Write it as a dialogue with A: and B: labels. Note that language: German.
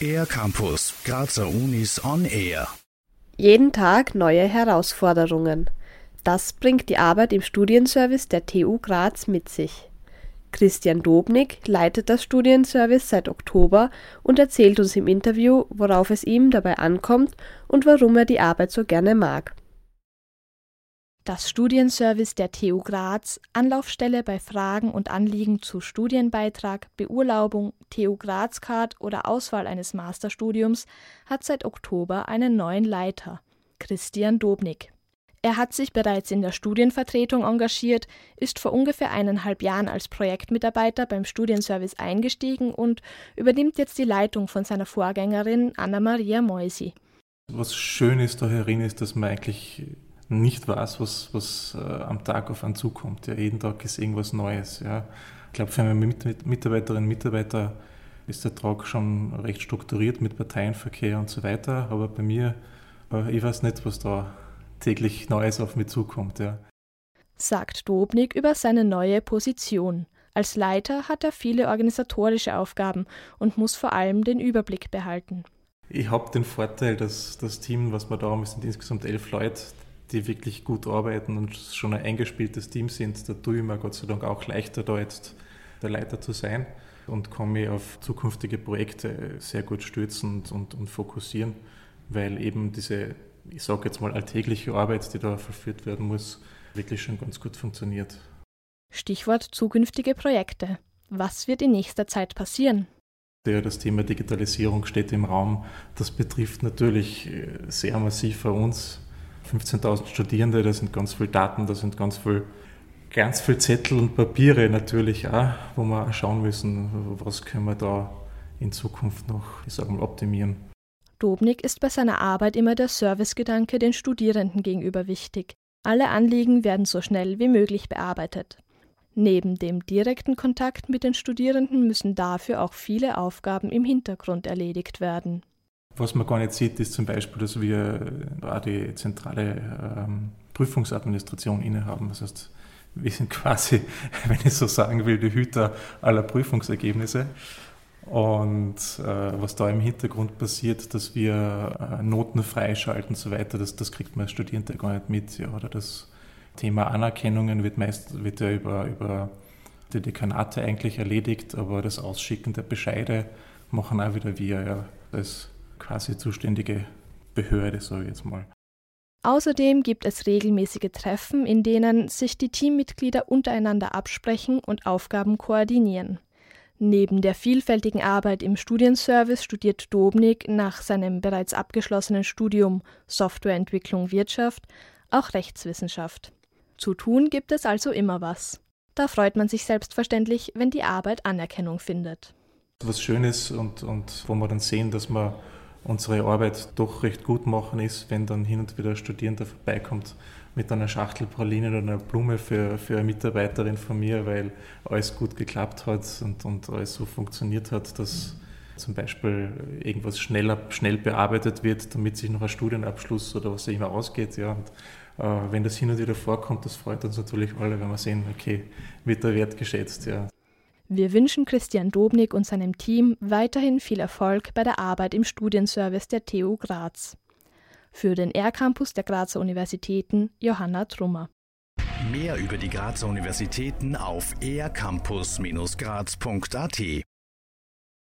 A: Air Campus, Grazer Unis on Air.
B: Jeden Tag neue Herausforderungen. Das bringt die Arbeit im Studienservice der TU Graz mit sich. Christian Dobnik leitet das Studienservice seit Oktober und erzählt uns im Interview, worauf es ihm dabei ankommt und warum er die Arbeit so gerne mag. Das Studienservice der TU Graz, Anlaufstelle bei Fragen und Anliegen zu Studienbeitrag, Beurlaubung, TU Graz Card oder Auswahl eines Masterstudiums, hat seit Oktober einen neuen Leiter, Christian Dobnik. Er hat sich bereits in der Studienvertretung engagiert, ist vor ungefähr eineinhalb Jahren als Projektmitarbeiter beim Studienservice eingestiegen und übernimmt jetzt die Leitung von seiner Vorgängerin Anna-Maria Moisi.
C: Was schön ist da herin ist, dass man eigentlich nicht weiß, was, was äh, am Tag auf einen zukommt. Ja, jeden Tag ist irgendwas Neues. Ja. Ich glaube, für eine Mitarbeiterinnen und Mitarbeiter ist der Tag schon recht strukturiert mit Parteienverkehr und so weiter. Aber bei mir, äh, ich weiß nicht, was da täglich Neues auf mich zukommt. Ja.
B: Sagt Dobnik über seine neue Position. Als Leiter hat er viele organisatorische Aufgaben und muss vor allem den Überblick behalten.
C: Ich habe den Vorteil, dass das Team, was wir da haben, sind insgesamt elf Leute, die wirklich gut arbeiten und schon ein eingespieltes Team sind. Da tue ich mir Gott sei Dank auch leichter, da jetzt der Leiter zu sein und kann mich auf zukünftige Projekte sehr gut stützen und, und, und fokussieren, weil eben diese ich sage jetzt mal, alltägliche Arbeit, die da verführt werden muss, wirklich schon ganz gut funktioniert.
B: Stichwort zukünftige Projekte. Was wird in nächster Zeit passieren?
C: Ja, das Thema Digitalisierung steht im Raum. Das betrifft natürlich äh, sehr massiv für uns. 15.000 Studierende, da sind ganz viele Daten, da sind ganz viel, ganz viel Zettel und Papiere natürlich auch, wo wir schauen müssen, was können wir da in Zukunft noch, ich sage mal, optimieren.
B: Dobnik ist bei seiner Arbeit immer der Servicegedanke den Studierenden gegenüber wichtig. Alle Anliegen werden so schnell wie möglich bearbeitet. Neben dem direkten Kontakt mit den Studierenden müssen dafür auch viele Aufgaben im Hintergrund erledigt werden.
C: Was man gar nicht sieht, ist zum Beispiel, dass wir auch die zentrale ähm, Prüfungsadministration innehaben. Das heißt, wir sind quasi, wenn ich so sagen will, die Hüter aller Prüfungsergebnisse. Und äh, was da im Hintergrund passiert, dass wir äh, Noten freischalten und so weiter, das, das kriegt man als Studierende gar nicht mit. Ja. Oder das Thema Anerkennungen wird meist wird ja über, über die Dekanate eigentlich erledigt, aber das Ausschicken der Bescheide machen auch wieder wir ja, als quasi zuständige Behörde, sage ich jetzt mal.
B: Außerdem gibt es regelmäßige Treffen, in denen sich die Teammitglieder untereinander absprechen und Aufgaben koordinieren. Neben der vielfältigen Arbeit im Studienservice studiert Dobnik nach seinem bereits abgeschlossenen Studium Softwareentwicklung Wirtschaft auch Rechtswissenschaft. Zu tun gibt es also immer was. Da freut man sich selbstverständlich, wenn die Arbeit Anerkennung findet.
C: Was schön ist und, und wo wir dann sehen, dass wir unsere Arbeit doch recht gut machen, ist, wenn dann hin und wieder ein Studierender vorbeikommt mit einer Schachtel Pralinen oder einer Blume für, für eine Mitarbeiterin von mir, weil alles gut geklappt hat und, und alles so funktioniert hat, dass zum Beispiel irgendwas schneller, schnell bearbeitet wird, damit sich noch ein Studienabschluss oder was auch immer ausgeht. Ja. Und, äh, wenn das hin und wieder vorkommt, das freut uns natürlich alle, wenn wir sehen, okay, wird der Wert geschätzt. Ja.
B: Wir wünschen Christian Dobnik und seinem Team weiterhin viel Erfolg bei der Arbeit im Studienservice der TU Graz. Für den R-Campus der Grazer Universitäten Johanna Trummer.
A: Mehr über die Grazer Universitäten auf ercampus-graz.at